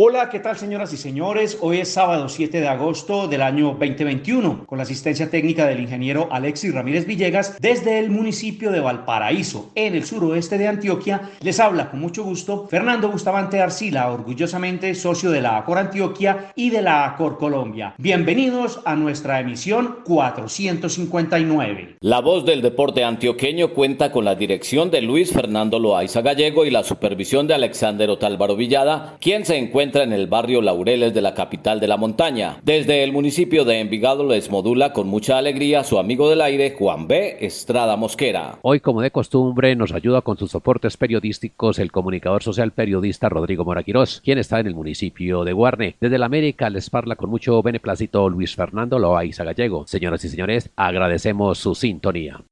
Hola, ¿qué tal señoras y señores? Hoy es sábado 7 de agosto del año 2021, con la asistencia técnica del ingeniero Alexis Ramírez Villegas desde el municipio de Valparaíso, en el suroeste de Antioquia. Les habla con mucho gusto Fernando Bustamante Arcila, orgullosamente socio de la ACOR Antioquia y de la ACOR Colombia. Bienvenidos a nuestra emisión 459. La voz del deporte antioqueño cuenta con la dirección de Luis Fernando Loaiza Gallego y la supervisión de Alexander Otálvaro Villada, quien se encuentra en el barrio Laureles de la capital de la montaña. Desde el municipio de Envigado les modula con mucha alegría su amigo del aire Juan B. Estrada Mosquera. Hoy, como de costumbre, nos ayuda con sus soportes periodísticos el comunicador social periodista Rodrigo Moraquirós, quien está en el municipio de Guarne. Desde la América les parla con mucho beneplácito Luis Fernando Loaiza Gallego. Señoras y señores, agradecemos su sintonía.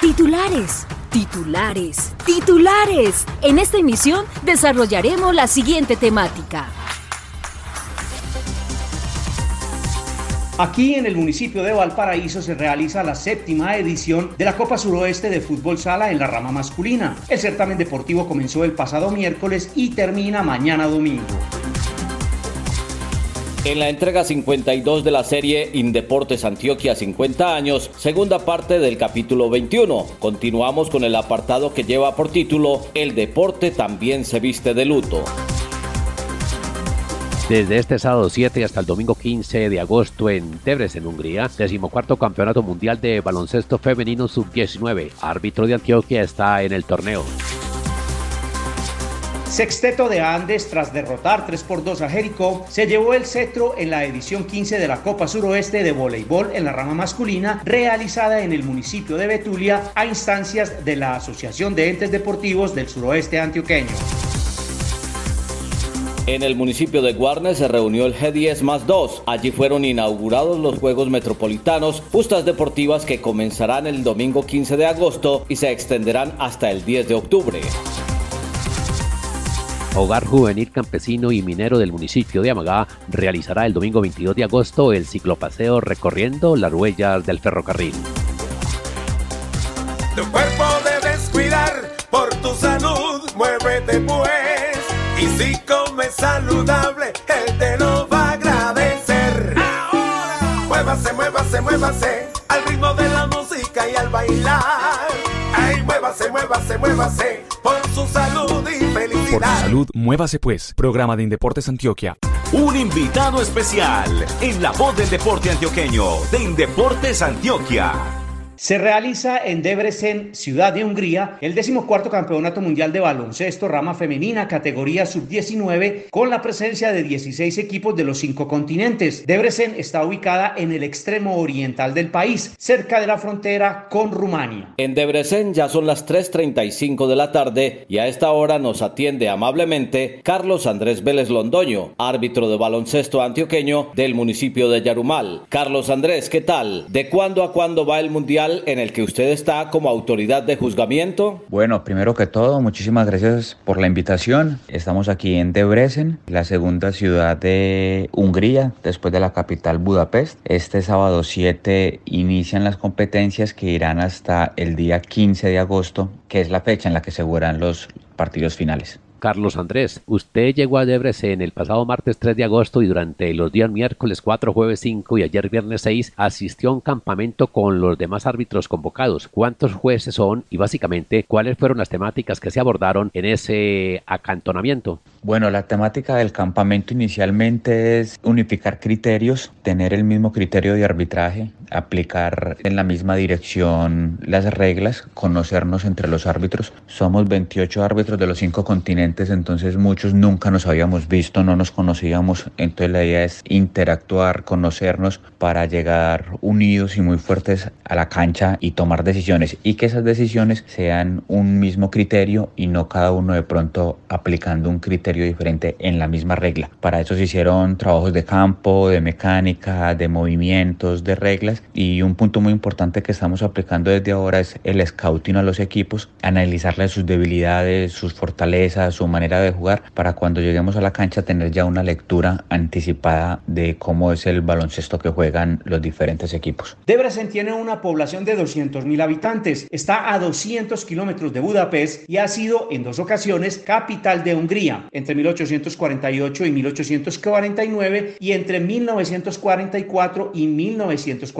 Titulares, titulares, titulares. En esta emisión desarrollaremos la siguiente temática. Aquí en el municipio de Valparaíso se realiza la séptima edición de la Copa Suroeste de Fútbol Sala en la rama masculina. El certamen deportivo comenzó el pasado miércoles y termina mañana domingo. En la entrega 52 de la serie Indeportes Antioquia 50 años, segunda parte del capítulo 21, continuamos con el apartado que lleva por título El deporte también se viste de luto. Desde este sábado 7 hasta el domingo 15 de agosto en Debrecen, Hungría, decimocuarto campeonato mundial de baloncesto femenino sub-19. Árbitro de Antioquia está en el torneo. Sexteto de Andes, tras derrotar 3 por 2 a Jericó, se llevó el cetro en la edición 15 de la Copa Suroeste de Voleibol en la rama masculina, realizada en el municipio de Betulia a instancias de la Asociación de Entes Deportivos del Suroeste Antioqueño. En el municipio de Guarne se reunió el G10 más 2. Allí fueron inaugurados los Juegos Metropolitanos, justas deportivas que comenzarán el domingo 15 de agosto y se extenderán hasta el 10 de octubre. Hogar Juvenil Campesino y Minero del municipio de Amagá realizará el domingo 22 de agosto el ciclopaseo recorriendo las huellas del ferrocarril. Tu cuerpo debes cuidar por tu salud, muévete pues. Y si comes saludable, él te lo va a agradecer. Ahora, muévase, muévase, muévase al ritmo de la música y al bailar. Muévase, muévase, muévase por su salud y felicidad. Por su salud, muévase pues. Programa de Indeportes Antioquia. Un invitado especial en la voz del deporte antioqueño de Indeportes Antioquia. Se realiza en Debrecen, ciudad de Hungría, el decimocuarto campeonato mundial de baloncesto rama femenina categoría sub-19 con la presencia de 16 equipos de los cinco continentes. Debrecen está ubicada en el extremo oriental del país, cerca de la frontera con Rumania. En Debrecen ya son las 3.35 de la tarde y a esta hora nos atiende amablemente Carlos Andrés Vélez Londoño, árbitro de baloncesto antioqueño del municipio de Yarumal. Carlos Andrés, ¿qué tal? ¿De cuándo a cuándo va el mundial? En el que usted está como autoridad de juzgamiento? Bueno, primero que todo, muchísimas gracias por la invitación. Estamos aquí en Debrecen, la segunda ciudad de Hungría, después de la capital Budapest. Este sábado 7 inician las competencias que irán hasta el día 15 de agosto, que es la fecha en la que se jugarán los partidos finales. Carlos Andrés, usted llegó a Debrecen el pasado martes 3 de agosto y durante los días miércoles 4, jueves 5 y ayer viernes 6 asistió a un campamento con los demás árbitros convocados. ¿Cuántos jueces son y básicamente cuáles fueron las temáticas que se abordaron en ese acantonamiento? Bueno, la temática del campamento inicialmente es unificar criterios, tener el mismo criterio de arbitraje, aplicar en la misma dirección las reglas, conocernos entre los árbitros. Somos 28 árbitros de los cinco continentes, entonces muchos nunca nos habíamos visto, no nos conocíamos, entonces la idea es interactuar, conocernos para llegar unidos y muy fuertes a la cancha y tomar decisiones y que esas decisiones sean un mismo criterio y no cada uno de pronto aplicando un criterio diferente en la misma regla. Para eso se hicieron trabajos de campo, de mecánica, de movimientos, de reglas y un punto muy importante que estamos aplicando desde ahora es el scouting a los equipos, analizarles sus debilidades, sus fortalezas, su manera de jugar, para cuando lleguemos a la cancha tener ya una lectura anticipada de cómo es el baloncesto que juegan los diferentes equipos. Debrecen tiene una población de 200.000 habitantes, está a 200 kilómetros de Budapest y ha sido en dos ocasiones capital de Hungría, entre 1848 y 1849 y entre 1944 y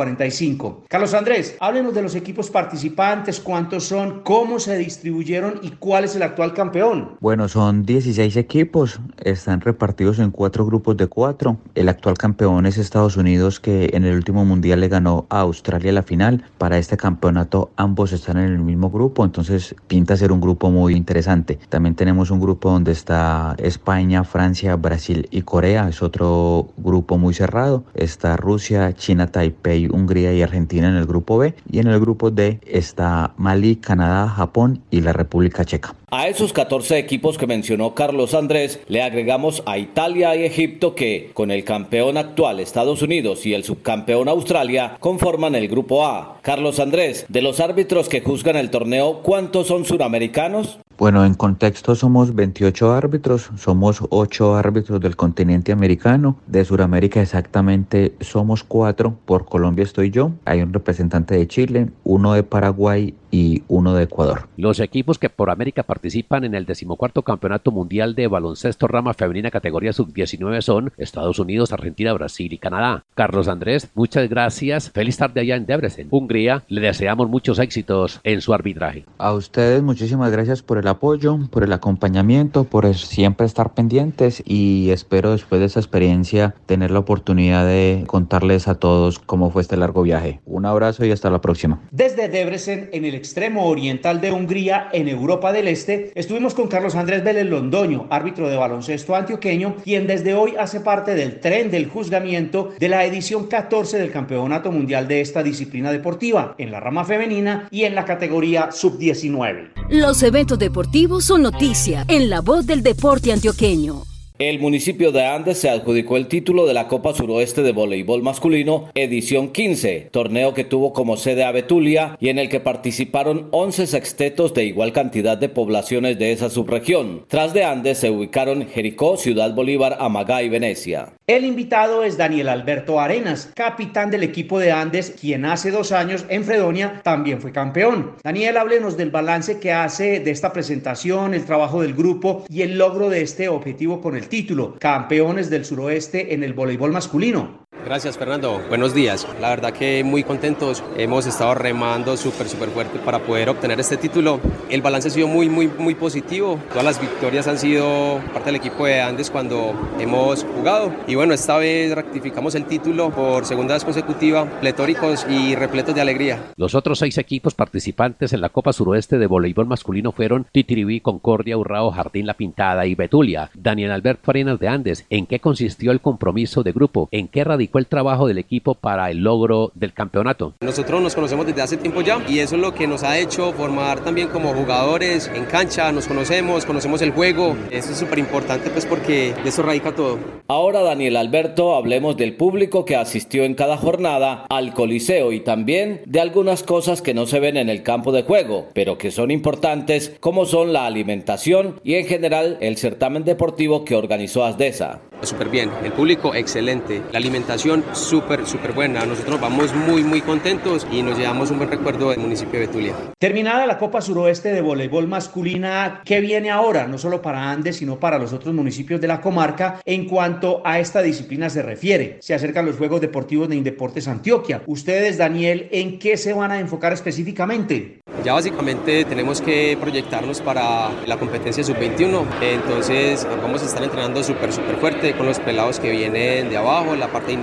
1945. Carlos Andrés, háblenos de los equipos participantes, cuántos son, cómo se distribuyeron y cuál es el actual campeón. Bueno, son 16 equipos, están repartidos en cuatro grupos de cuatro. El actual campeón es Estados Unidos que en el último mundial le ganó a Australia la final. Para este campeonato ambos están en el mismo grupo, entonces pinta ser un grupo muy interesante. También tenemos un grupo donde está España, Francia, Brasil y Corea, es otro grupo muy cerrado. Está Rusia, China, Taipei, Hungría y Argentina en el grupo B y en el grupo D está Mali, Canadá, Japón y la República Checa. A esos 14 equipos que mencionó Carlos Andrés le agregamos a Italia y Egipto que, con el campeón actual Estados Unidos y el subcampeón Australia, conforman el grupo A. Carlos Andrés, de los árbitros que juzgan el torneo, ¿cuántos son suramericanos? Bueno, en contexto somos 28 árbitros, somos 8 árbitros del continente americano, de Sudamérica exactamente somos 4, por Colombia estoy yo, hay un representante de Chile, uno de Paraguay y uno de Ecuador. Los equipos que por América participan en el decimocuarto Campeonato Mundial de Baloncesto Rama Femenina categoría sub-19 son Estados Unidos, Argentina, Brasil y Canadá. Carlos Andrés, muchas gracias. Feliz tarde allá en Debrecen, Hungría. Le deseamos muchos éxitos en su arbitraje. A ustedes muchísimas gracias por el apoyo, por el acompañamiento, por siempre estar pendientes y espero después de esa experiencia tener la oportunidad de contarles a todos cómo fue este largo viaje. Un abrazo y hasta la próxima. Desde Debrecen en el extremo oriental de Hungría, en Europa del Este, estuvimos con Carlos Andrés Vélez Londoño, árbitro de baloncesto antioqueño, quien desde hoy hace parte del tren del juzgamiento de la edición 14 del Campeonato Mundial de esta disciplina deportiva, en la rama femenina y en la categoría sub-19. Los eventos deportivos son noticia en la voz del deporte antioqueño. El municipio de Andes se adjudicó el título de la Copa Suroeste de Voleibol Masculino, edición 15, torneo que tuvo como sede a Betulia y en el que participaron 11 sextetos de igual cantidad de poblaciones de esa subregión. Tras de Andes se ubicaron Jericó, Ciudad Bolívar, Amagá y Venecia. El invitado es Daniel Alberto Arenas, capitán del equipo de Andes, quien hace dos años en Fredonia también fue campeón. Daniel, háblenos del balance que hace de esta presentación, el trabajo del grupo y el logro de este objetivo con el título, campeones del suroeste en el voleibol masculino. Gracias Fernando, buenos días. La verdad que muy contentos, hemos estado remando súper súper fuerte para poder obtener este título. El balance ha sido muy muy muy positivo, todas las victorias han sido parte del equipo de Andes cuando hemos jugado y bueno, esta vez rectificamos el título por segunda vez consecutiva, pletóricos y repletos de alegría. Los otros seis equipos participantes en la Copa Suroeste de Voleibol Masculino fueron Titiribí, Concordia, Urrao, Jardín La Pintada y Betulia. Daniel Albert Farinas de Andes, ¿en qué consistió el compromiso de grupo? ¿En qué radicó el trabajo del equipo para el logro del campeonato? Nosotros nos conocemos desde hace tiempo ya y eso es lo que nos ha hecho formar también como jugadores en cancha, nos conocemos, conocemos el juego. Eso es súper importante pues porque de eso radica todo. Ahora Daniel Alberto, hablemos del público que asistió en cada jornada al Coliseo y también de algunas cosas que no se ven en el campo de juego, pero que son importantes como son la alimentación y en general el certamen deportivo que organizó Asdesa. súper bien. El público, excelente. La alimentación, súper, súper buena. Nosotros vamos muy, muy contentos y nos llevamos un buen recuerdo del municipio de Betulia. Terminada la Copa Suroeste de Voleibol Masculina, ¿qué viene ahora? No solo para Andes, sino para los otros municipios de la comarca en cuanto a esta disciplina se refiere. Se acercan los Juegos Deportivos de Indeportes Antioquia. Ustedes, Daniel, ¿en qué se van a enfocar específicamente? Ya básicamente tenemos que proyectarnos para la competencia sub-21, entonces vamos a estar entrenando súper, súper fuerte con los pelados que vienen de abajo, la parte de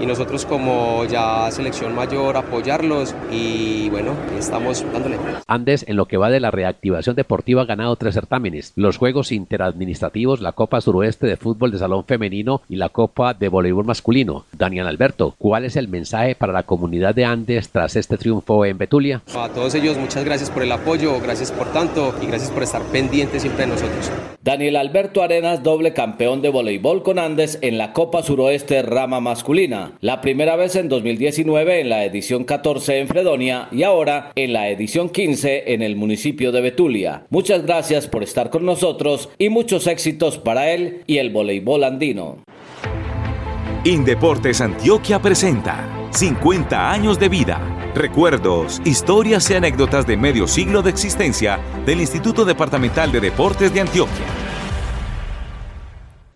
y nosotros como ya selección mayor apoyarlos y bueno, estamos dándole. Andes, en lo que va de la reactivación deportiva, ha ganado tres certámenes, los Juegos Interadministrativos, la Copa Suroeste de Fútbol de Salón Femenino y la Copa de Voleibol Masculino. Daniel Alberto, ¿cuál es el mensaje para la comunidad de Andes tras este triunfo en Betulia? A todos ellos, muchas gracias por el apoyo, gracias por tanto y gracias por estar pendientes siempre de nosotros. Daniel Alberto Arenas, doble campeón de voleibol con Andes en la Copa Suroeste Rama Masculina. La primera vez en 2019 en la edición 14 en Fredonia y ahora en la edición 15 en el municipio de Betulia. Muchas gracias por estar con nosotros y muchos éxitos para él y el voleibol andino. Indeportes Antioquia presenta 50 años de vida, recuerdos, historias y anécdotas de medio siglo de existencia del Instituto Departamental de Deportes de Antioquia.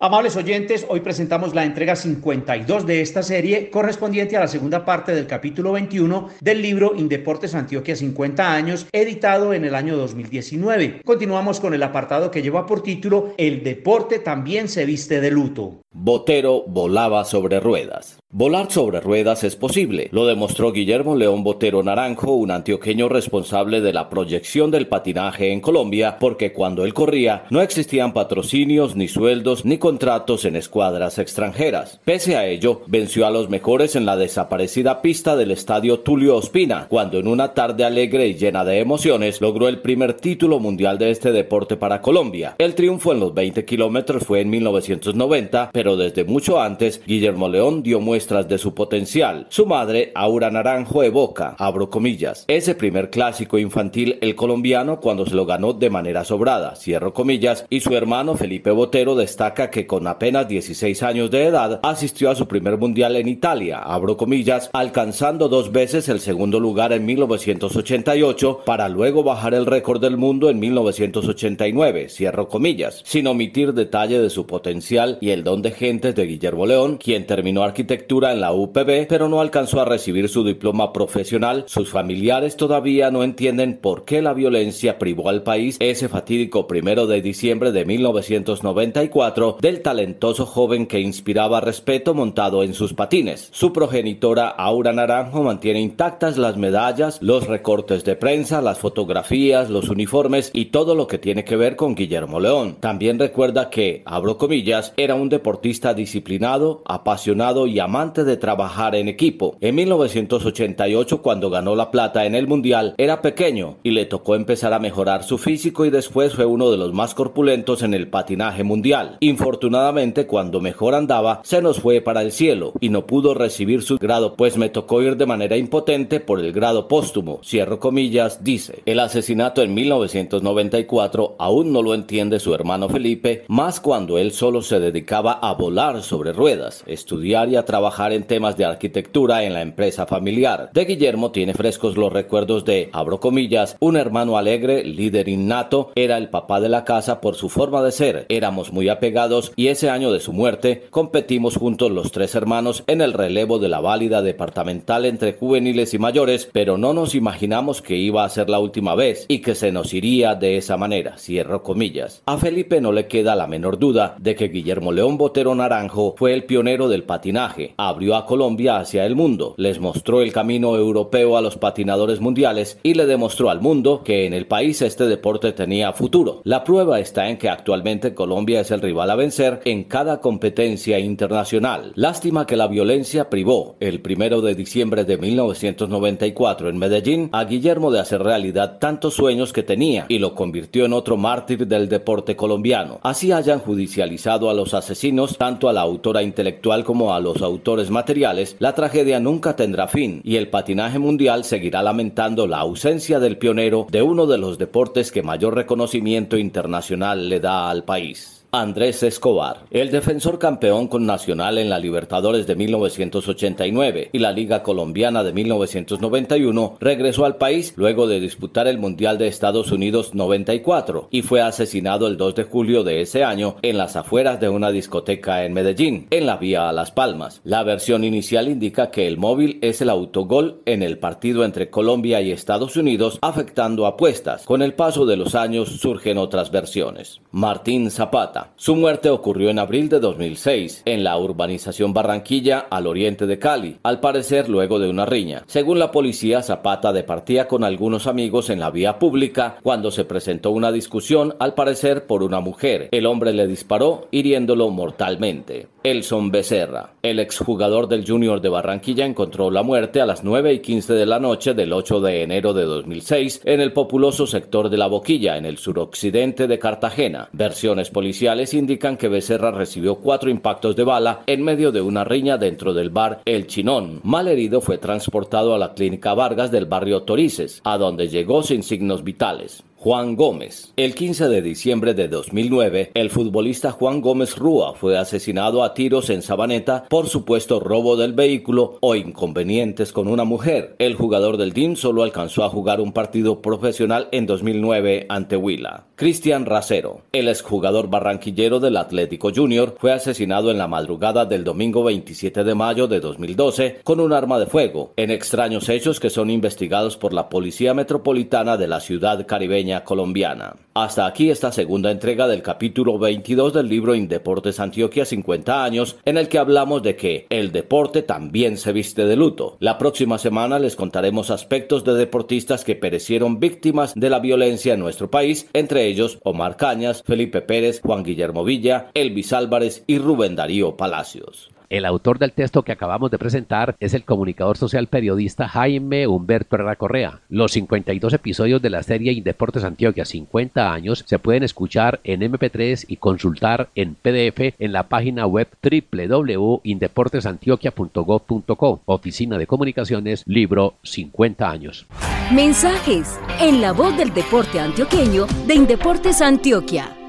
Amables oyentes, hoy presentamos la entrega 52 de esta serie correspondiente a la segunda parte del capítulo 21 del libro Indeportes Antioquia 50 años, editado en el año 2019. Continuamos con el apartado que lleva por título El deporte también se viste de luto. Botero volaba sobre ruedas. Volar sobre ruedas es posible, lo demostró Guillermo León Botero Naranjo, un antioqueño responsable de la proyección del patinaje en Colombia, porque cuando él corría no existían patrocinios, ni sueldos, ni contratos en escuadras extranjeras. Pese a ello, venció a los mejores en la desaparecida pista del estadio Tulio Ospina, cuando en una tarde alegre y llena de emociones logró el primer título mundial de este deporte para Colombia. El triunfo en los 20 kilómetros fue en 1990, pero desde mucho antes, Guillermo León dio muestras de su potencial. Su madre, Aura Naranjo, evoca, abro comillas, ese primer clásico infantil el colombiano cuando se lo ganó de manera sobrada, cierro comillas, y su hermano Felipe Botero destaca que con apenas 16 años de edad asistió a su primer mundial en Italia, abro comillas, alcanzando dos veces el segundo lugar en 1988 para luego bajar el récord del mundo en 1989, cierro comillas, sin omitir detalle de su potencial y el don de gentes de Guillermo León, quien terminó arquitectura en la UPB, pero no alcanzó a recibir su diploma profesional. Sus familiares todavía no entienden por qué la violencia privó al país ese fatídico primero de diciembre de 1994 del talentoso joven que inspiraba respeto montado en sus patines. Su progenitora Aura Naranjo mantiene intactas las medallas, los recortes de prensa, las fotografías, los uniformes y todo lo que tiene que ver con Guillermo León. También recuerda que, abro comillas, era un deportista disciplinado, apasionado y amante de trabajar en equipo. En 1988, cuando ganó la plata en el Mundial, era pequeño y le tocó empezar a mejorar su físico y después fue uno de los más corpulentos en el patinaje mundial. Infortunadamente, cuando mejor andaba, se nos fue para el cielo y no pudo recibir su grado, pues me tocó ir de manera impotente por el grado póstumo. Cierro comillas, dice. El asesinato en 1994 aún no lo entiende su hermano Felipe, más cuando él solo se dedicaba a volar sobre ruedas, estudiar y a trabajar en temas de arquitectura en la empresa familiar. De Guillermo tiene frescos los recuerdos de, abro comillas, un hermano alegre, líder innato, era el papá de la casa por su forma de ser, éramos muy apegados y ese año de su muerte competimos juntos los tres hermanos en el relevo de la válida departamental entre juveniles y mayores, pero no nos imaginamos que iba a ser la última vez y que se nos iría de esa manera, cierro comillas. A Felipe no le queda la menor duda de que Guillermo León Naranjo fue el pionero del patinaje, abrió a Colombia hacia el mundo, les mostró el camino europeo a los patinadores mundiales y le demostró al mundo que en el país este deporte tenía futuro. La prueba está en que actualmente Colombia es el rival a vencer en cada competencia internacional. Lástima que la violencia privó el primero de diciembre de 1994 en Medellín a Guillermo de hacer realidad tantos sueños que tenía y lo convirtió en otro mártir del deporte colombiano. Así hayan judicializado a los asesinos, tanto a la autora intelectual como a los autores materiales, la tragedia nunca tendrá fin y el patinaje mundial seguirá lamentando la ausencia del pionero de uno de los deportes que mayor reconocimiento internacional le da al país. Andrés Escobar. El defensor campeón con Nacional en la Libertadores de 1989 y la Liga Colombiana de 1991 regresó al país luego de disputar el Mundial de Estados Unidos 94 y fue asesinado el 2 de julio de ese año en las afueras de una discoteca en Medellín, en la vía a Las Palmas. La versión inicial indica que el móvil es el autogol en el partido entre Colombia y Estados Unidos afectando apuestas. Con el paso de los años surgen otras versiones. Martín Zapata. Su muerte ocurrió en abril de 2006 en la urbanización Barranquilla al oriente de Cali, al parecer luego de una riña. Según la policía, Zapata departía con algunos amigos en la vía pública cuando se presentó una discusión al parecer por una mujer. El hombre le disparó hiriéndolo mortalmente. Elson Becerra, el exjugador del Junior de Barranquilla, encontró la muerte a las 9 y 15 de la noche del 8 de enero de 2006 en el populoso sector de La Boquilla, en el suroccidente de Cartagena. Versiones policiales indican que Becerra recibió cuatro impactos de bala en medio de una riña dentro del bar El Chinón. Mal herido fue transportado a la clínica Vargas del barrio Torices, a donde llegó sin signos vitales. Juan Gómez. El 15 de diciembre de 2009, el futbolista Juan Gómez Rúa fue asesinado a tiros en Sabaneta por supuesto robo del vehículo o inconvenientes con una mujer. El jugador del DIN solo alcanzó a jugar un partido profesional en 2009 ante Huila. Cristian Racero, el exjugador barranquillero del Atlético Junior, fue asesinado en la madrugada del domingo 27 de mayo de 2012 con un arma de fuego, en extraños hechos que son investigados por la Policía Metropolitana de la ciudad caribeña colombiana. Hasta aquí esta segunda entrega del capítulo 22 del libro Indeportes Antioquia 50 años, en el que hablamos de que el deporte también se viste de luto. La próxima semana les contaremos aspectos de deportistas que perecieron víctimas de la violencia en nuestro país, entre ellos Omar Cañas, Felipe Pérez, Juan Guillermo Villa, Elvis Álvarez y Rubén Darío Palacios. El autor del texto que acabamos de presentar es el comunicador social periodista Jaime Humberto Herrera Correa. Los 52 episodios de la serie Indeportes Antioquia 50 años se pueden escuchar en MP3 y consultar en PDF en la página web www.indeportesantioquia.gov.co. Oficina de Comunicaciones, libro 50 años. Mensajes en la voz del deporte antioqueño de Indeportes Antioquia.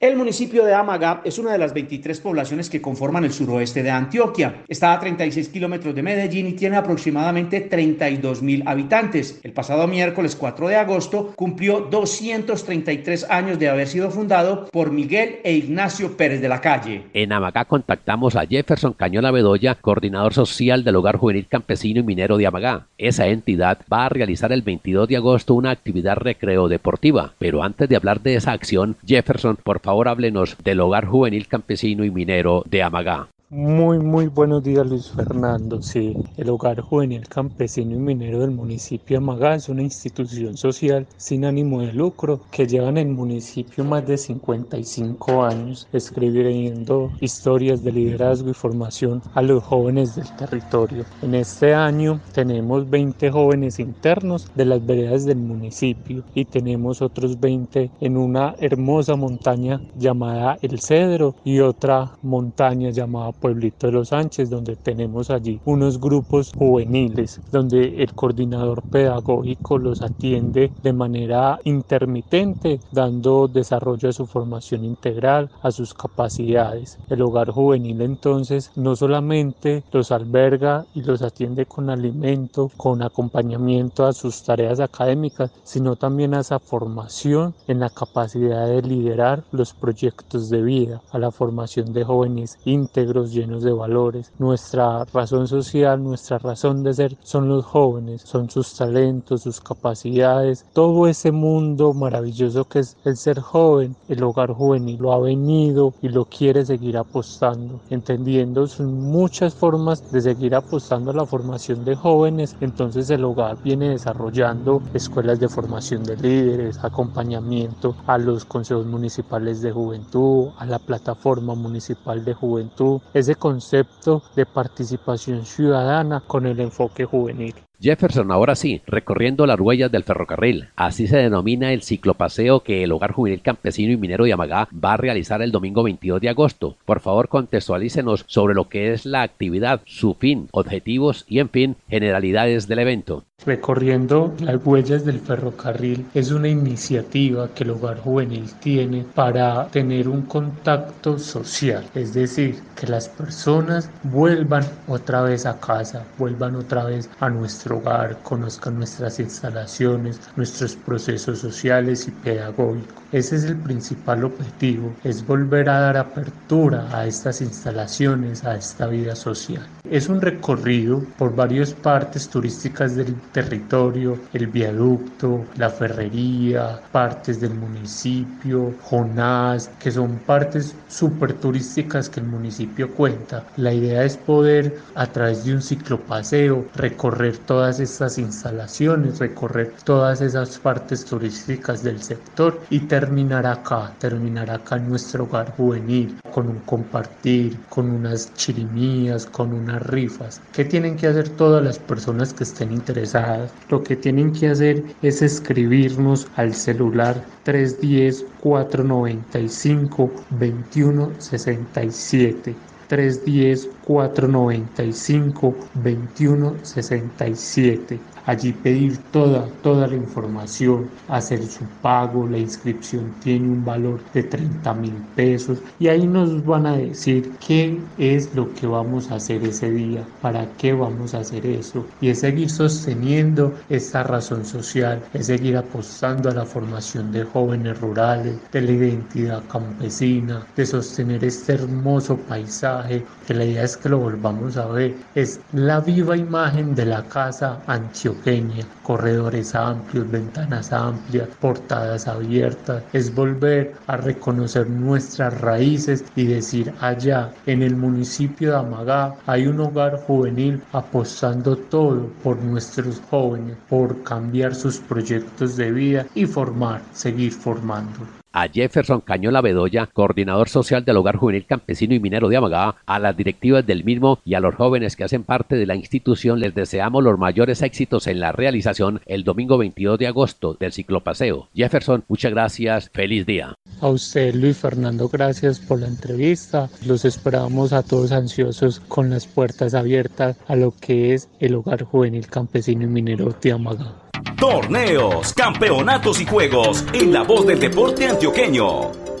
El municipio de Amagá es una de las 23 poblaciones que conforman el suroeste de Antioquia. Está a 36 kilómetros de Medellín y tiene aproximadamente 32 mil habitantes. El pasado miércoles 4 de agosto cumplió 233 años de haber sido fundado por Miguel e Ignacio Pérez de la Calle. En Amagá contactamos a Jefferson Cañola Bedoya, coordinador social del Hogar Juvenil Campesino y Minero de Amagá. Esa entidad va a realizar el 22 de agosto una actividad recreo deportiva. Pero antes de hablar de esa acción, Jefferson, por favor, favor háblenos del Hogar Juvenil Campesino y Minero de Amagá. Muy, muy buenos días Luis Fernando. Sí, el Hogar Juvenil Campesino y Minero del municipio de Amagá es una institución social sin ánimo de lucro que lleva en el municipio más de 55 años escribiendo historias de liderazgo y formación a los jóvenes del territorio. En este año tenemos 20 jóvenes internos de las veredas del municipio y tenemos otros 20 en una hermosa montaña llamada El Cedro y otra montaña llamada Pueblito de los Sánchez, donde tenemos allí unos grupos juveniles, donde el coordinador pedagógico los atiende de manera intermitente, dando desarrollo a su formación integral, a sus capacidades. El hogar juvenil entonces no solamente los alberga y los atiende con alimento, con acompañamiento a sus tareas académicas, sino también a esa formación en la capacidad de liderar los proyectos de vida, a la formación de jóvenes íntegros, llenos de valores. Nuestra razón social, nuestra razón de ser son los jóvenes, son sus talentos, sus capacidades, todo ese mundo maravilloso que es el ser joven. El hogar juvenil lo ha venido y lo quiere seguir apostando, entendiendo sus muchas formas de seguir apostando a la formación de jóvenes. Entonces el hogar viene desarrollando escuelas de formación de líderes, acompañamiento a los consejos municipales de juventud, a la plataforma municipal de juventud, ese concepto de participación ciudadana con el enfoque juvenil. Jefferson, ahora sí, recorriendo las huellas del ferrocarril. Así se denomina el ciclopaseo que el Hogar Juvenil Campesino y Minero de Amagá va a realizar el domingo 22 de agosto. Por favor, contextualícenos sobre lo que es la actividad, su fin, objetivos y, en fin, generalidades del evento. Recorriendo las huellas del ferrocarril es una iniciativa que el Hogar Juvenil tiene para tener un contacto social, es decir, que las personas vuelvan otra vez a casa, vuelvan otra vez a nuestro hogar, conozcan nuestras instalaciones, nuestros procesos sociales y pedagógicos. Ese es el principal objetivo, es volver a dar apertura a estas instalaciones, a esta vida social. Es un recorrido por varias partes turísticas del territorio, el viaducto, la ferrería, partes del municipio, Jonás, que son partes súper turísticas que el municipio cuenta. La idea es poder a través de un ciclopaseo recorrer todas estas instalaciones, recorrer todas esas partes turísticas del sector y terminar acá, terminar acá en nuestro hogar juvenil, con un compartir, con unas chirimías, con unas rifas. ¿Qué tienen que hacer todas las personas que estén interesadas? Lo que tienen que hacer es escribirnos al celular 310 495 2167 310 495 2167 allí pedir toda, toda la información, hacer su pago, la inscripción tiene un valor de 30 mil pesos y ahí nos van a decir qué es lo que vamos a hacer ese día, para qué vamos a hacer eso y es seguir sosteniendo esta razón social, es seguir apostando a la formación de jóvenes rurales, de la identidad campesina, de sostener este hermoso paisaje, que la idea es que lo volvamos a ver, es la viva imagen de la casa antioqueña corredores amplios, ventanas amplias, portadas abiertas. Es volver a reconocer nuestras raíces y decir allá en el municipio de Amagá hay un hogar juvenil apostando todo por nuestros jóvenes, por cambiar sus proyectos de vida y formar, seguir formando a Jefferson Cañola Bedoya, coordinador social del Hogar Juvenil Campesino y Minero de Amagá, a las directivas del mismo y a los jóvenes que hacen parte de la institución les deseamos los mayores éxitos en la realización el domingo 22 de agosto del ciclopaseo. Jefferson, muchas gracias, feliz día. A usted, Luis Fernando, gracias por la entrevista. Los esperamos a todos ansiosos con las puertas abiertas a lo que es el Hogar Juvenil Campesino y Minero de Amagá. Torneos, campeonatos y juegos en la voz del deporte antioqueño.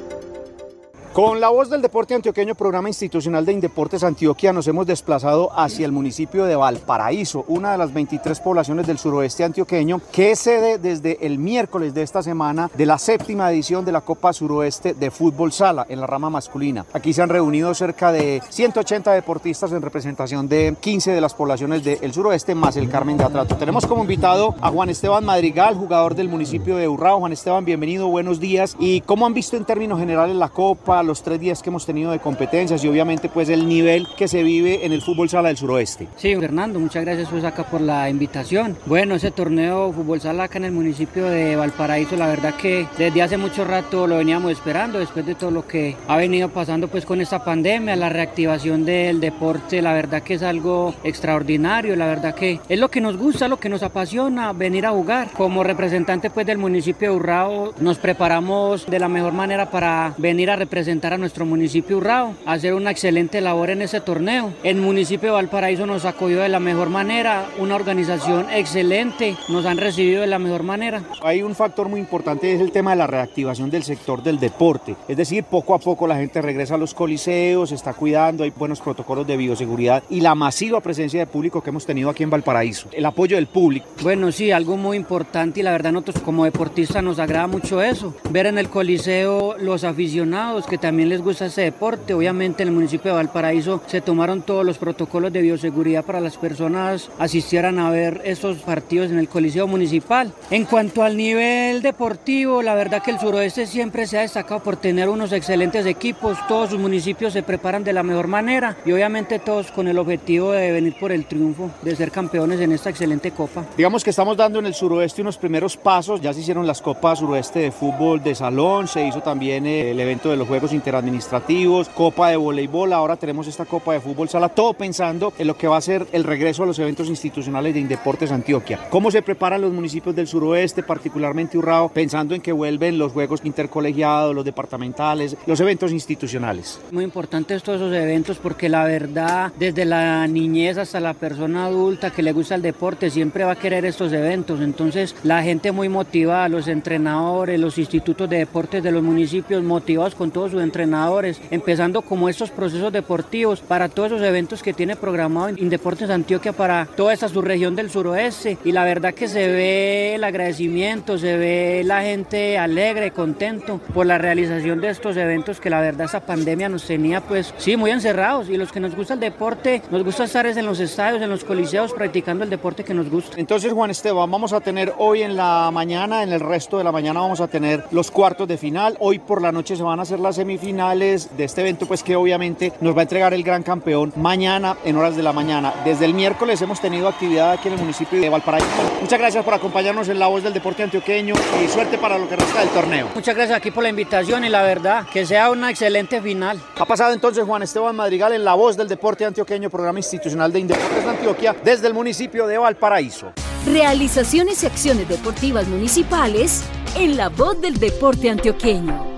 Con la voz del deporte antioqueño, programa institucional de Indeportes Antioquia, nos hemos desplazado hacia el municipio de Valparaíso, una de las 23 poblaciones del suroeste antioqueño, que es sede desde el miércoles de esta semana de la séptima edición de la Copa Suroeste de Fútbol Sala en la rama masculina. Aquí se han reunido cerca de 180 deportistas en representación de 15 de las poblaciones del suroeste, más el Carmen de Atrato. Tenemos como invitado a Juan Esteban Madrigal, jugador del municipio de Urrao. Juan Esteban, bienvenido, buenos días. ¿Y cómo han visto en términos generales la Copa? Los tres días que hemos tenido de competencias y obviamente pues el nivel que se vive en el fútbol sala del suroeste. Sí, Fernando, muchas gracias pues acá por la invitación. Bueno, ese torneo fútbol sala acá en el municipio de Valparaíso, la verdad que desde hace mucho rato lo veníamos esperando después de todo lo que ha venido pasando pues con esta pandemia, la reactivación del deporte, la verdad que es algo extraordinario, la verdad que es lo que nos gusta, lo que nos apasiona venir a jugar. Como representante pues del municipio de Urrao nos preparamos de la mejor manera para venir a representar a nuestro municipio Urrao, hacer una excelente labor en ese torneo. El municipio de Valparaíso nos acogió de la mejor manera, una organización excelente, nos han recibido de la mejor manera. Hay un factor muy importante, es el tema de la reactivación del sector del deporte. Es decir, poco a poco la gente regresa a los coliseos, se está cuidando, hay buenos protocolos de bioseguridad y la masiva presencia de público que hemos tenido aquí en Valparaíso, el apoyo del público. Bueno, sí, algo muy importante y la verdad nosotros como deportistas nos agrada mucho eso, ver en el coliseo los aficionados que también les gusta ese deporte. Obviamente en el municipio de Valparaíso se tomaron todos los protocolos de bioseguridad para las personas asistieran a ver esos partidos en el Coliseo Municipal. En cuanto al nivel deportivo, la verdad que el suroeste siempre se ha destacado por tener unos excelentes equipos. Todos sus municipios se preparan de la mejor manera y obviamente todos con el objetivo de venir por el triunfo, de ser campeones en esta excelente copa. Digamos que estamos dando en el suroeste unos primeros pasos. Ya se hicieron las copas suroeste de fútbol de salón, se hizo también el evento de los Juegos interadministrativos, copa de voleibol, ahora tenemos esta copa de fútbol sala, todo pensando en lo que va a ser el regreso a los eventos institucionales de Indeportes Antioquia. ¿Cómo se preparan los municipios del suroeste, particularmente Urrao, pensando en que vuelven los juegos intercolegiados, los departamentales, los eventos institucionales? Muy importantes todos esos eventos porque la verdad, desde la niñez hasta la persona adulta que le gusta el deporte, siempre va a querer estos eventos. Entonces, la gente muy motivada, los entrenadores, los institutos de deportes de los municipios motivados con todos entrenadores, empezando como estos procesos deportivos para todos esos eventos que tiene programado Indeportes Antioquia para toda esta subregión del suroeste. Y la verdad que se ve el agradecimiento, se ve la gente alegre, contento por la realización de estos eventos que la verdad esa pandemia nos tenía pues sí muy encerrados y los que nos gusta el deporte, nos gusta estar en los estadios, en los coliseos practicando el deporte que nos gusta. Entonces Juan Esteban, vamos a tener hoy en la mañana, en el resto de la mañana vamos a tener los cuartos de final, hoy por la noche se van a hacer las semifinales de este evento pues que obviamente nos va a entregar el gran campeón mañana en horas de la mañana. Desde el miércoles hemos tenido actividad aquí en el municipio de Valparaíso. Muchas gracias por acompañarnos en La Voz del Deporte Antioqueño y suerte para lo que resta del torneo. Muchas gracias aquí por la invitación y la verdad que sea una excelente final. Ha pasado entonces Juan Esteban Madrigal en La Voz del Deporte Antioqueño, programa institucional de Indeportes de Antioquia desde el municipio de Valparaíso. Realizaciones y acciones deportivas municipales en La Voz del Deporte Antioqueño.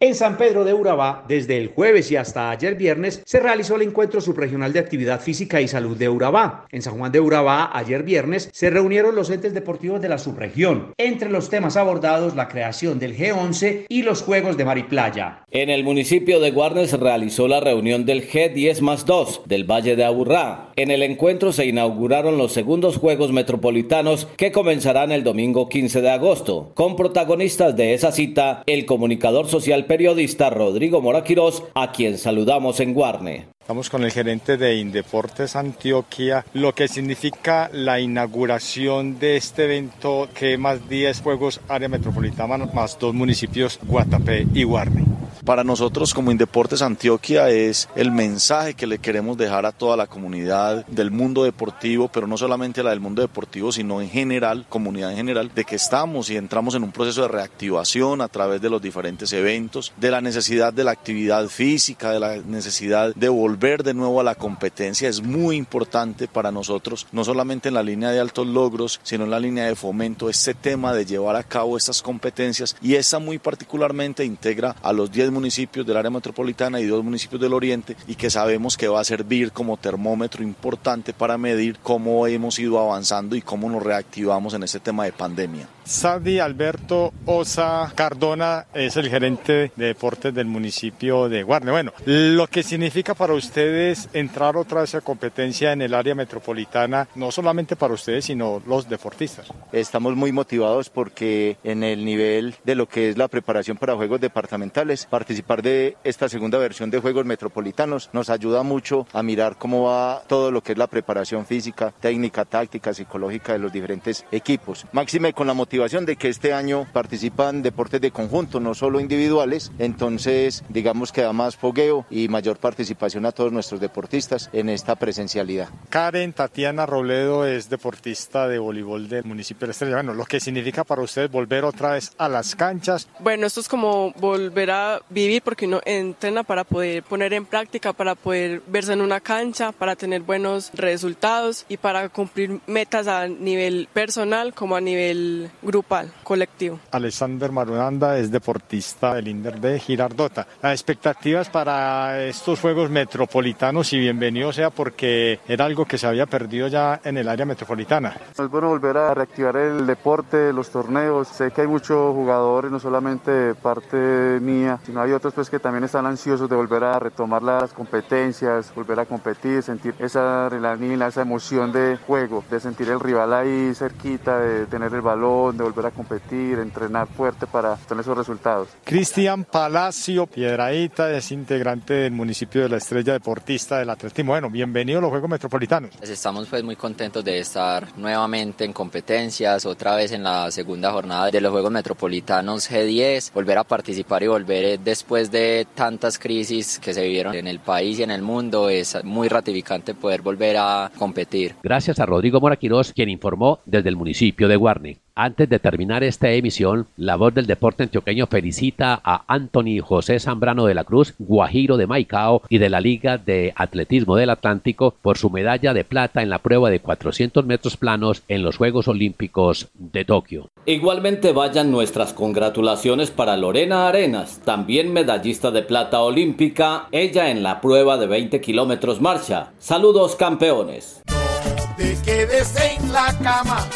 En San Pedro de Urabá, desde el jueves y hasta ayer viernes, se realizó el encuentro subregional de actividad física y salud de Urabá. En San Juan de Urabá, ayer viernes, se reunieron los entes deportivos de la subregión. Entre los temas abordados, la creación del G11 y los Juegos de Mar y Playa. En el municipio de Guarnes realizó la reunión del G10 más 2 del Valle de Aburrá. En el encuentro se inauguraron los segundos Juegos Metropolitanos que comenzarán el domingo 15 de agosto. Con protagonistas de esa cita, el comunicador social periodista Rodrigo Moraquirós, a quien saludamos en Guarne. Estamos con el gerente de Indeportes Antioquia, lo que significa la inauguración de este evento que más 10 juegos área metropolitana más dos municipios, Guatapé y Guarne. Para nosotros como Indeportes Antioquia es el mensaje que le queremos dejar a toda la comunidad del mundo deportivo, pero no solamente a la del mundo deportivo, sino en general, comunidad en general, de que estamos y entramos en un proceso de reactivación a través de los diferentes eventos, de la necesidad de la actividad física, de la necesidad de volver de nuevo a la competencia. Es muy importante para nosotros, no solamente en la línea de altos logros, sino en la línea de fomento, este tema de llevar a cabo estas competencias y esa muy particularmente integra a los 10 municipios del área metropolitana y dos municipios del oriente y que sabemos que va a servir como termómetro importante para medir cómo hemos ido avanzando y cómo nos reactivamos en este tema de pandemia. Sadi Alberto Osa Cardona es el gerente de deportes del municipio de Guarne. Bueno, lo que significa para ustedes entrar otra vez a competencia en el área metropolitana, no solamente para ustedes, sino los deportistas. Estamos muy motivados porque en el nivel de lo que es la preparación para juegos departamentales, participar de esta segunda versión de juegos metropolitanos nos ayuda mucho a mirar cómo va todo lo que es la preparación física, técnica, táctica, psicológica de los diferentes equipos. Máxime con la motivación de que este año participan deportes de conjunto, no solo individuales, entonces digamos que da más fogueo y mayor participación a todos nuestros deportistas en esta presencialidad. Karen Tatiana Robledo es deportista de voleibol del municipio de Estrella. Bueno, lo que significa para ustedes volver otra vez a las canchas. Bueno, esto es como volver a vivir porque uno entrena para poder poner en práctica, para poder verse en una cancha, para tener buenos resultados y para cumplir metas a nivel personal como a nivel grupal, colectivo. Alexander Marunanda es deportista del Inder de Girardota. Las expectativas para estos Juegos Metropolitanos y bienvenido sea porque era algo que se había perdido ya en el área metropolitana. Es bueno volver a reactivar el deporte, los torneos. Sé que hay muchos jugadores, no solamente parte mía, sino hay otros pues que también están ansiosos de volver a retomar las competencias, volver a competir, sentir esa adrenalina, esa emoción de juego, de sentir el rival ahí cerquita, de tener el balón, de volver a competir, entrenar fuerte para tener esos resultados. Cristian Palacio Piedraíta es integrante del municipio de la Estrella Deportista del Atletismo. Bueno, bienvenido a los Juegos Metropolitanos. Pues estamos pues muy contentos de estar nuevamente en competencias, otra vez en la segunda jornada de los Juegos Metropolitanos G10, volver a participar y volver eh, después de tantas crisis que se vivieron en el país y en el mundo, es muy ratificante poder volver a competir. Gracias a Rodrigo Moraquirós, quien informó desde el municipio de Guarne. Antes de terminar esta emisión, la voz del deporte antioqueño felicita a Anthony José Zambrano de la Cruz, Guajiro de Maicao y de la Liga de Atletismo del Atlántico por su medalla de plata en la prueba de 400 metros planos en los Juegos Olímpicos de Tokio. Igualmente vayan nuestras congratulaciones para Lorena Arenas, también medallista de plata olímpica, ella en la prueba de 20 kilómetros marcha. Saludos campeones. No te quedes en la cama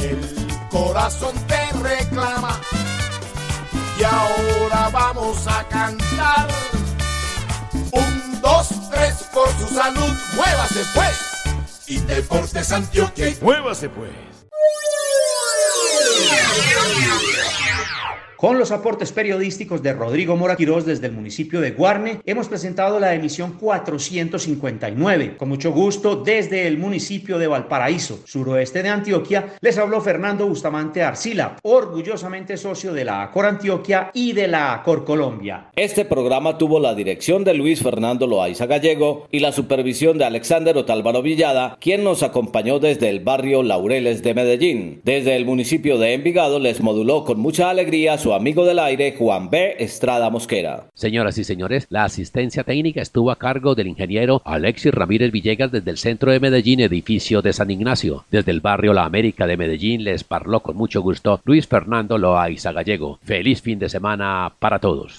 el corazón te reclama. Y ahora vamos a cantar. Un, dos, tres, por su salud, muévase pues. Y Deportes Antioquia. Muévase pues. Con los aportes periodísticos de Rodrigo Mora Quirós desde el municipio de Guarne, hemos presentado la emisión 459. Con mucho gusto, desde el municipio de Valparaíso, suroeste de Antioquia, les habló Fernando Bustamante Arcila, orgullosamente socio de la Acor Antioquia y de la Acor Colombia. Este programa tuvo la dirección de Luis Fernando Loaiza Gallego y la supervisión de Alexander Otálvaro Villada, quien nos acompañó desde el barrio Laureles de Medellín. Desde el municipio de Envigado les moduló con mucha alegría su amigo del aire Juan B. Estrada Mosquera. Señoras y señores, la asistencia técnica estuvo a cargo del ingeniero Alexis Ramírez Villegas desde el centro de Medellín, edificio de San Ignacio. Desde el barrio La América de Medellín les parló con mucho gusto Luis Fernando Loaiza Gallego. Feliz fin de semana para todos.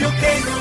La voz del deporte antioqueño.